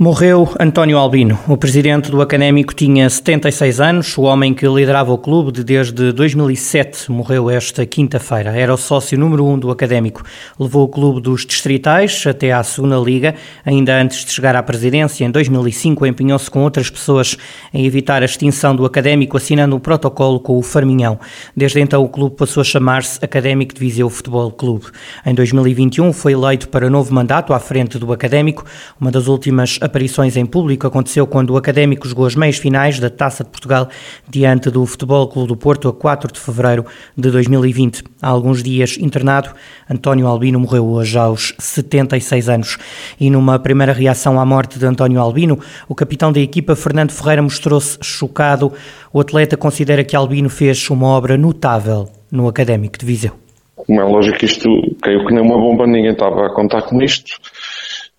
Morreu António Albino. O presidente do Académico tinha 76 anos. O homem que liderava o clube desde 2007 morreu esta quinta-feira. Era o sócio número um do Académico. Levou o clube dos distritais até à segunda liga. Ainda antes de chegar à presidência, em 2005, empenhou-se com outras pessoas em evitar a extinção do Académico, assinando um protocolo com o Farminhão. Desde então, o clube passou a chamar-se Académico de Viseu Futebol Clube. Em 2021, foi eleito para novo mandato à frente do Académico, uma das últimas aparições em público aconteceu quando o Académico jogou as meias finais da Taça de Portugal diante do Futebol Clube do Porto a 4 de fevereiro de 2020. Há alguns dias internado, António Albino morreu hoje aos 76 anos. E numa primeira reação à morte de António Albino, o capitão da equipa, Fernando Ferreira, mostrou-se chocado. O atleta considera que Albino fez uma obra notável no Académico de Viseu. Como é lógico, isto caiu que nem uma bomba, ninguém estava a contar com isto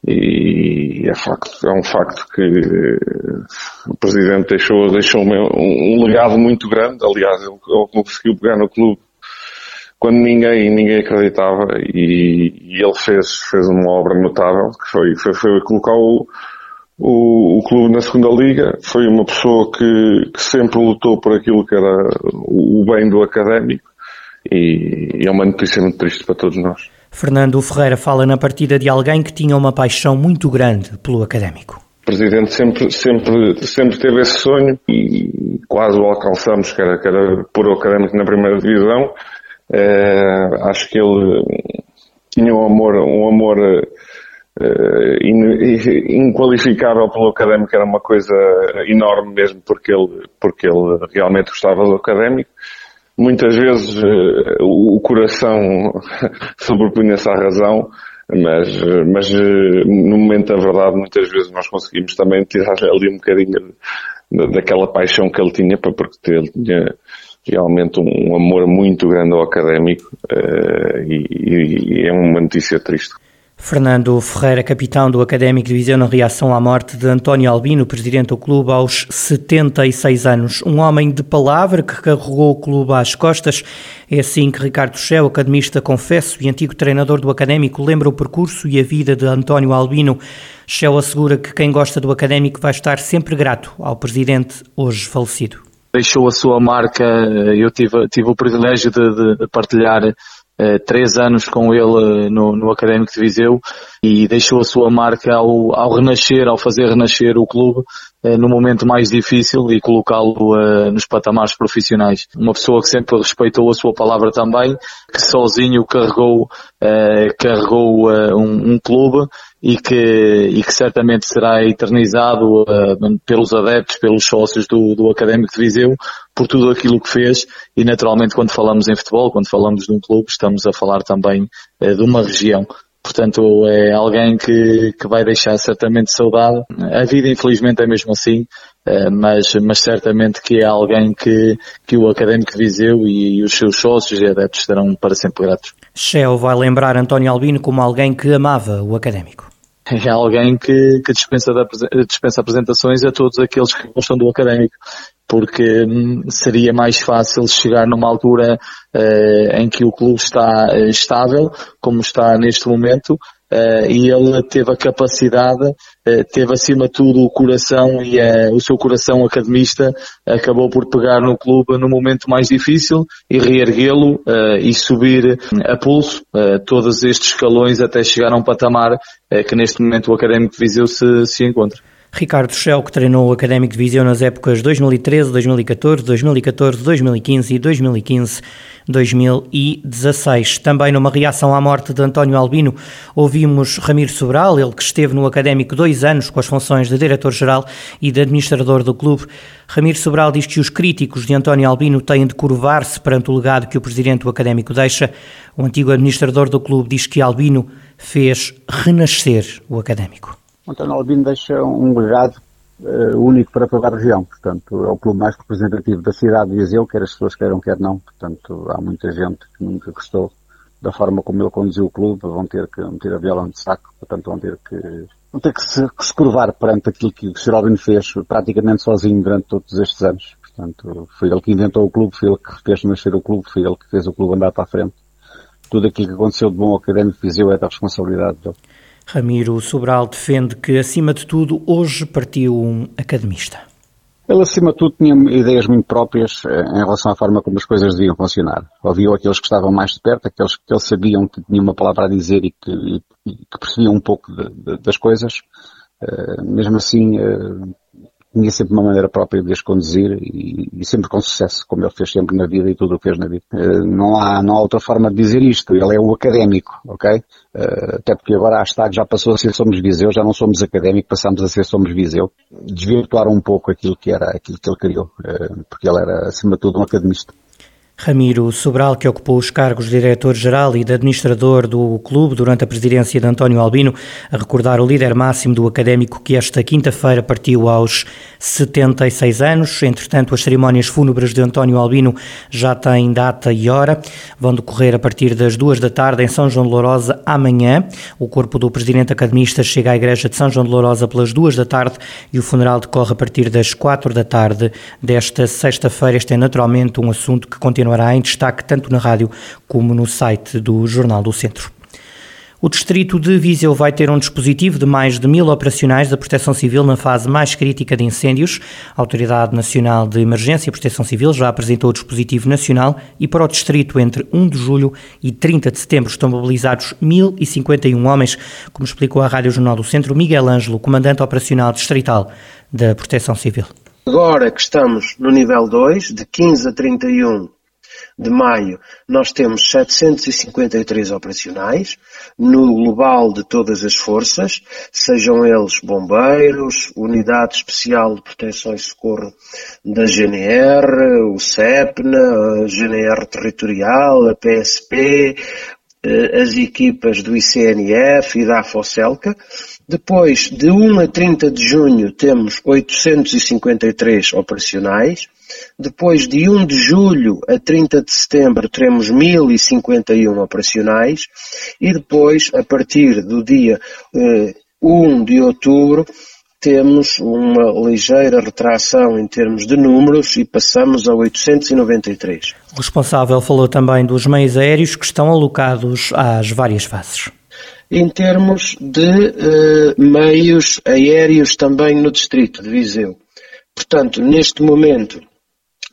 e é, facto, é um facto que o Presidente deixou, deixou um, legado muito grande, aliás ele, conseguiu pegar no clube quando ninguém, ninguém acreditava e, e, ele fez, fez uma obra notável que foi, foi, foi colocar o, o, o, clube na segunda liga, foi uma pessoa que, que sempre lutou por aquilo que era o, o bem do académico e, e é uma notícia muito triste para todos nós. Fernando Ferreira fala na partida de alguém que tinha uma paixão muito grande pelo académico. O Presidente sempre, sempre, sempre teve esse sonho e quase o alcançamos, que era, que era pôr o académico na primeira divisão. É, acho que ele tinha um amor, um amor uh, inqualificável pelo académico, era uma coisa enorme mesmo, porque ele, porque ele realmente gostava do académico muitas vezes uh, o coração sobrepunha-se à razão, mas, mas uh, no momento da verdade muitas vezes nós conseguimos também tirar ali um bocadinho daquela paixão que ele tinha, porque ele tinha realmente um, amor muito grande ao académico uh, e, e, e é uma notícia triste. Fernando Ferreira, capitão do Académico de Viseu, na reação à morte de António Albino, presidente do clube aos 76 anos. Um homem de palavra que carregou o clube às costas. É assim que Ricardo Cheu, academista, confesso e antigo treinador do Académico, lembra o percurso e a vida de António Albino. Cheu assegura que quem gosta do Académico vai estar sempre grato ao presidente hoje falecido. Deixou a sua marca, eu tive, tive o privilégio de, de partilhar eh, três anos com ele eh, no, no Académico de Viseu e deixou a sua marca ao, ao renascer, ao fazer renascer o clube eh, no momento mais difícil e colocá-lo uh, nos patamares profissionais. Uma pessoa que sempre respeitou a sua palavra também, que sozinho carregou, uh, carregou uh, um, um, clube e que, e que certamente será eternizado pelos adeptos, pelos sócios do, do Académico de Viseu, por tudo aquilo que fez e naturalmente quando falamos em futebol, quando falamos de um clube, estamos a falar também de uma região. Portanto, é alguém que, que vai deixar certamente saudade. A vida, infelizmente, é mesmo assim, eh, mas, mas certamente que é alguém que, que o Académico Viseu e, e os seus sócios e adeptos estarão para sempre gratos. Shell vai lembrar António Albino como alguém que amava o Académico. É alguém que, que dispensa, dispensa apresentações a todos aqueles que gostam do Académico porque hum, seria mais fácil chegar numa altura uh, em que o clube está uh, estável, como está neste momento, uh, e ele teve a capacidade, teve acima de tudo o coração e o seu coração academista acabou por pegar no clube no momento mais difícil e reerguê-lo e subir a pulso todos estes escalões até chegar a um patamar que neste momento o Académico de Viseu se, se encontra. Ricardo Schell, que treinou o Académico de Viseu nas épocas 2013, 2014, 2014, 2015 e 2015, 2016. Também numa reação à morte de António Albino, ouvimos Ramiro Sobral, ele que esteve no Académico dois anos com as funções de diretor-geral e de administrador do clube. Ramiro Sobral diz que os críticos de António Albino têm de curvar-se perante o legado que o presidente do Académico deixa. O antigo administrador do clube diz que Albino fez renascer o Académico. António Albino deixa um legado uh, único para toda a região. Portanto, é o clube mais representativo da cidade de Viseu, quer as pessoas queiram, quer não. Portanto, há muita gente que nunca gostou da forma como ele conduziu o clube, vão ter que meter a viola no saco, portanto vão ter que, vão ter que se, que se curvar perante aquilo que o Sr. Albino fez praticamente sozinho durante todos estes anos. Portanto, foi ele que inventou o clube, foi ele que fez nascer o clube, foi ele que fez o clube andar para a frente. Tudo aquilo que aconteceu de bom ao Académico Viseu é da responsabilidade dele. Ramiro Sobral defende que, acima de tudo, hoje partiu um academista. Ele, acima de tudo, tinha ideias muito próprias eh, em relação à forma como as coisas deviam funcionar. Ouviu aqueles que estavam mais de perto, aqueles que eles sabiam que tinham uma palavra a dizer e que, e que percebiam um pouco de, de, das coisas. Uh, mesmo assim, uh, tinha sempre uma maneira própria de as conduzir e, e, sempre com sucesso, como ele fez sempre na vida e tudo o que fez na vida. Uh, não, há, não há outra forma de dizer isto. Ele é o académico, ok? Uh, até porque agora a hashtag já passou a ser Somos Viseu, já não somos académico, passamos a ser Somos Viseu. Desvirtuar um pouco aquilo que era, aquilo que ele criou, uh, porque ele era, acima de tudo, um academista. Ramiro Sobral, que ocupou os cargos de diretor-geral e de administrador do clube durante a presidência de António Albino, a recordar o líder máximo do académico que esta quinta-feira partiu aos 76 anos. Entretanto, as cerimónias fúnebres de António Albino já têm data e hora. Vão decorrer a partir das duas da tarde em São João de Lourosa amanhã. O corpo do presidente academista chega à igreja de São João de Lourosa pelas duas da tarde e o funeral decorre a partir das quatro da tarde desta sexta-feira. Este é naturalmente um assunto que continua continuará em destaque tanto na rádio como no site do Jornal do Centro. O distrito de Viseu vai ter um dispositivo de mais de mil operacionais da Proteção Civil na fase mais crítica de incêndios. A Autoridade Nacional de Emergência e Proteção Civil já apresentou o dispositivo nacional e para o distrito entre 1 de julho e 30 de setembro estão mobilizados 1.051 homens, como explicou a Rádio Jornal do Centro Miguel Ângelo, comandante operacional distrital da Proteção Civil. Agora que estamos no nível 2, de 15 a 31 de maio, nós temos 753 operacionais, no global de todas as forças, sejam eles bombeiros, Unidade Especial de Proteção e Socorro da GNR, o CEPNA, a GNR Territorial, a PSP, eh, as equipas do ICNF e da AFOCELCA. Depois, de 1 a 30 de junho, temos 853 operacionais. Depois de 1 de julho a 30 de setembro teremos 1051 operacionais e depois, a partir do dia eh, 1 de outubro, temos uma ligeira retração em termos de números e passamos a 893. O responsável falou também dos meios aéreos que estão alocados às várias fases. Em termos de eh, meios aéreos também no distrito de Viseu. Portanto, neste momento,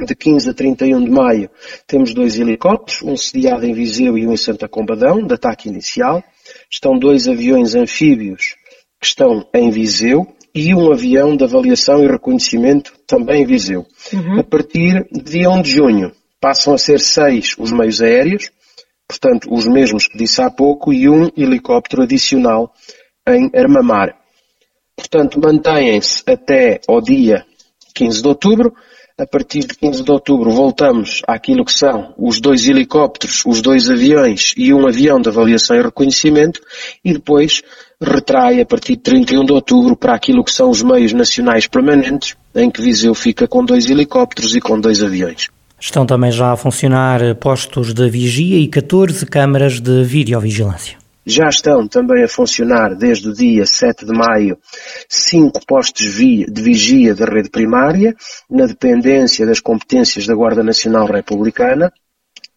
de 15 a 31 de maio, temos dois helicópteros, um sediado em Viseu e um em Santa Combadão, de ataque inicial. Estão dois aviões anfíbios que estão em Viseu e um avião de avaliação e reconhecimento também em Viseu. Uhum. A partir de dia 1 de junho, passam a ser seis os meios aéreos, portanto, os mesmos que disse há pouco, e um helicóptero adicional em Armamar. Portanto, mantêm-se até ao dia 15 de outubro, a partir de 15 de outubro voltamos àquilo que são os dois helicópteros, os dois aviões e um avião de avaliação e reconhecimento e depois retrai a partir de 31 de outubro para aquilo que são os meios nacionais permanentes, em que Viseu fica com dois helicópteros e com dois aviões. Estão também já a funcionar postos de vigia e 14 câmaras de videovigilância. Já estão também a funcionar desde o dia 7 de maio cinco postos de vigia da rede primária, na dependência das competências da Guarda Nacional Republicana,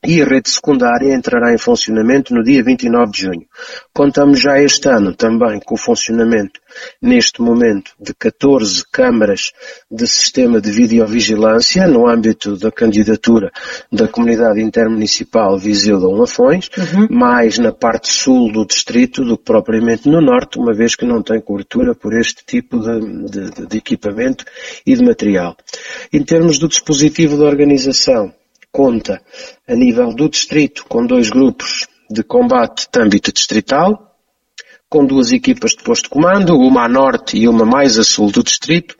e a rede secundária entrará em funcionamento no dia 29 de junho. Contamos já este ano também com o funcionamento, neste momento, de 14 câmaras de sistema de videovigilância no âmbito da candidatura da Comunidade Intermunicipal Viseu Dom Lafões, uhum. mais na parte sul do distrito do que propriamente no norte, uma vez que não tem cobertura por este tipo de, de, de equipamento e de material. Em termos do dispositivo de organização, conta a nível do distrito com dois grupos de combate de âmbito distrital, com duas equipas de posto de comando, uma a norte e uma mais a sul do distrito,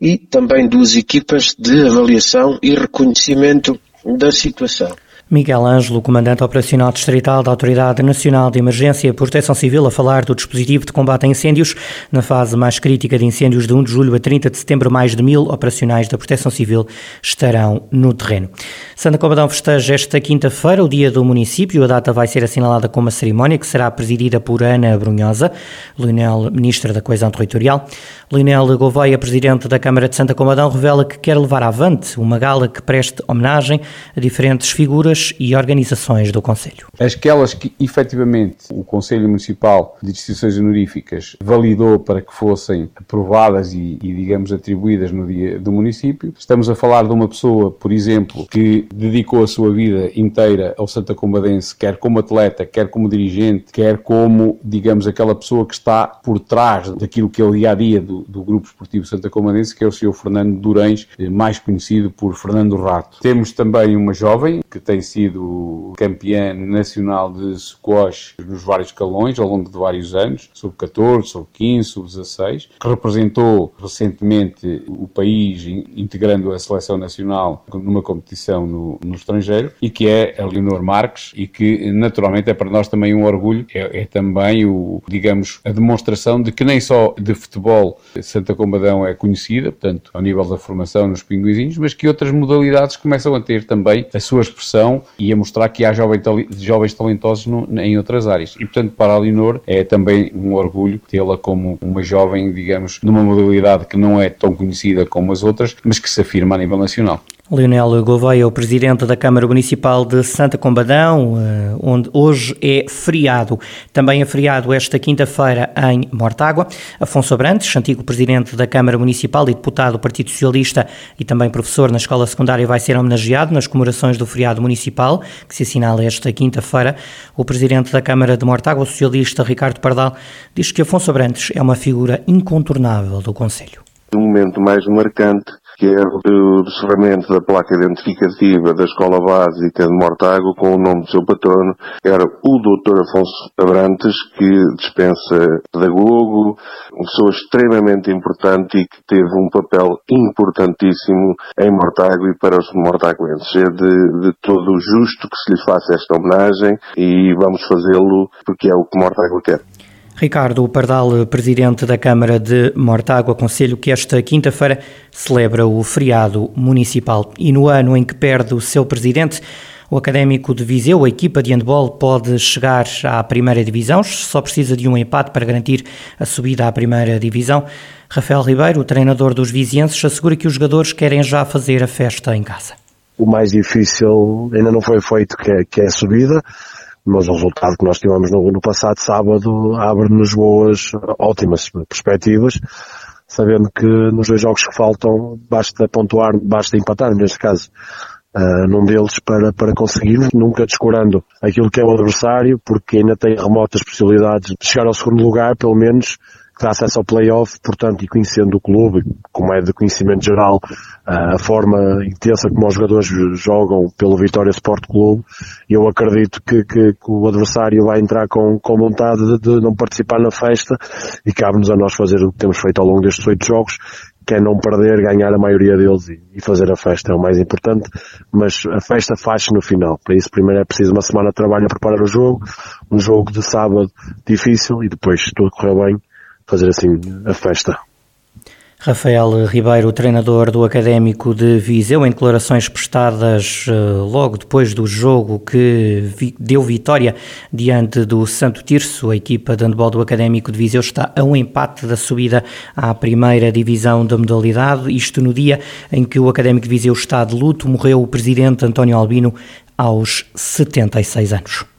e também duas equipas de avaliação e reconhecimento da situação. Miguel Ângelo, comandante operacional distrital da Autoridade Nacional de Emergência e Proteção Civil, a falar do dispositivo de combate a incêndios. Na fase mais crítica de incêndios de 1 de julho a 30 de setembro, mais de mil operacionais da Proteção Civil estarão no terreno. Santa Combadão festeja esta quinta-feira o dia do município. A data vai ser assinalada com uma cerimónia que será presidida por Ana Brunhosa, Leonel, Ministra da Coesão Territorial. Lionel Gouveia, presidente da Câmara de Santa Comadão, revela que quer levar avante uma gala que preste homenagem a diferentes figuras e organizações do Conselho. Aquelas que efetivamente o Conselho Municipal de Instituições Honoríficas validou para que fossem aprovadas e, e, digamos, atribuídas no dia do município. Estamos a falar de uma pessoa, por exemplo, que dedicou a sua vida inteira ao Santa Comadense, quer como atleta, quer como dirigente, quer como, digamos, aquela pessoa que está por trás daquilo que é o dia a dia do, do Grupo Esportivo Santa Comadense, que é o Sr. Fernando Durães, eh, mais conhecido por Fernando Rato. Temos também uma jovem que tem sido campeã nacional de squash nos vários escalões ao longo de vários anos, sub-14, sub-15, sub-16, que representou recentemente o país integrando a seleção nacional numa competição no, no estrangeiro e que é a Leonor Marques e que naturalmente é para nós também um orgulho, é, é também o, digamos, a demonstração de que nem só de futebol Santa Combadão é conhecida, portanto, ao nível da formação nos pinguizinhos, mas que outras modalidades começam a ter também a sua expressão e a mostrar que há jovens, talentosos no, em outras áreas. E, portanto, para a Leonor é também um orgulho tê-la como uma jovem, digamos, numa modalidade que não é tão conhecida como as outras, mas que se afirma a nível nacional. Leonel Gouveia o presidente da Câmara Municipal de Santa Combadão, eh, onde hoje é feriado. Também é feriado esta quinta-feira em Mortágua. Afonso Abrantes, antigo presidente da Câmara Municipal e deputado do Partido Socialista e também professor na escola secundária, vai ser homenageado nas comemorações do feriado municipal, que se assinala esta quinta-feira. O presidente da Câmara de Mortágua, o socialista Ricardo Pardal, diz que Afonso Abrantes é uma figura incontornável do Conselho. O momento mais marcante que é o descerramento da placa identificativa da Escola Básica de Mortágua com o nome do seu patrono, era o Dr. Afonso Abrantes, que dispensa pedagogo, uma pessoa extremamente importante e que teve um papel importantíssimo em Mortágua e para os mortaguenses. É de, de todo justo que se lhe faça esta homenagem e vamos fazê-lo porque é o que Mortágua quer. Ricardo Pardal, presidente da Câmara de Mortágua, aconselho que esta quinta-feira celebra o feriado municipal e no ano em que perde o seu presidente, o Académico de Viseu, a equipa de handball, pode chegar à primeira divisão, só precisa de um empate para garantir a subida à primeira divisão. Rafael Ribeiro, o treinador dos vizienses, assegura que os jogadores querem já fazer a festa em casa. O mais difícil ainda não foi feito, que é, que é a subida mas o resultado que nós tivemos no, no passado sábado abre-nos boas, ótimas perspectivas, sabendo que nos dois jogos que faltam basta pontuar, basta empatar neste caso. Uh, num deles para, para conseguirmos, nunca descurando aquilo que é o adversário, porque ainda tem remotas possibilidades de chegar ao segundo lugar, pelo menos, que dá acesso ao playoff, portanto, e conhecendo o clube, como é de conhecimento geral, a forma intensa como os jogadores jogam pelo Vitória Sport Clube, eu acredito que, que, que o adversário vai entrar com, com vontade de, de não participar na festa e cabe-nos a nós fazer o que temos feito ao longo destes oito jogos, que é não perder, ganhar a maioria deles e, fazer a festa é o mais importante, mas a festa faz-se no final. Para isso, primeiro é preciso uma semana de trabalho a preparar o jogo, um jogo de sábado difícil e depois, se tudo correr bem, fazer assim a festa. Rafael Ribeiro, treinador do Académico de Viseu, em declarações prestadas eh, logo depois do jogo que deu vitória diante do Santo Tirso, a equipa de handball do Académico de Viseu está a um empate da subida à primeira divisão da modalidade, isto no dia em que o Académico de Viseu está de luto, morreu o presidente António Albino aos 76 anos.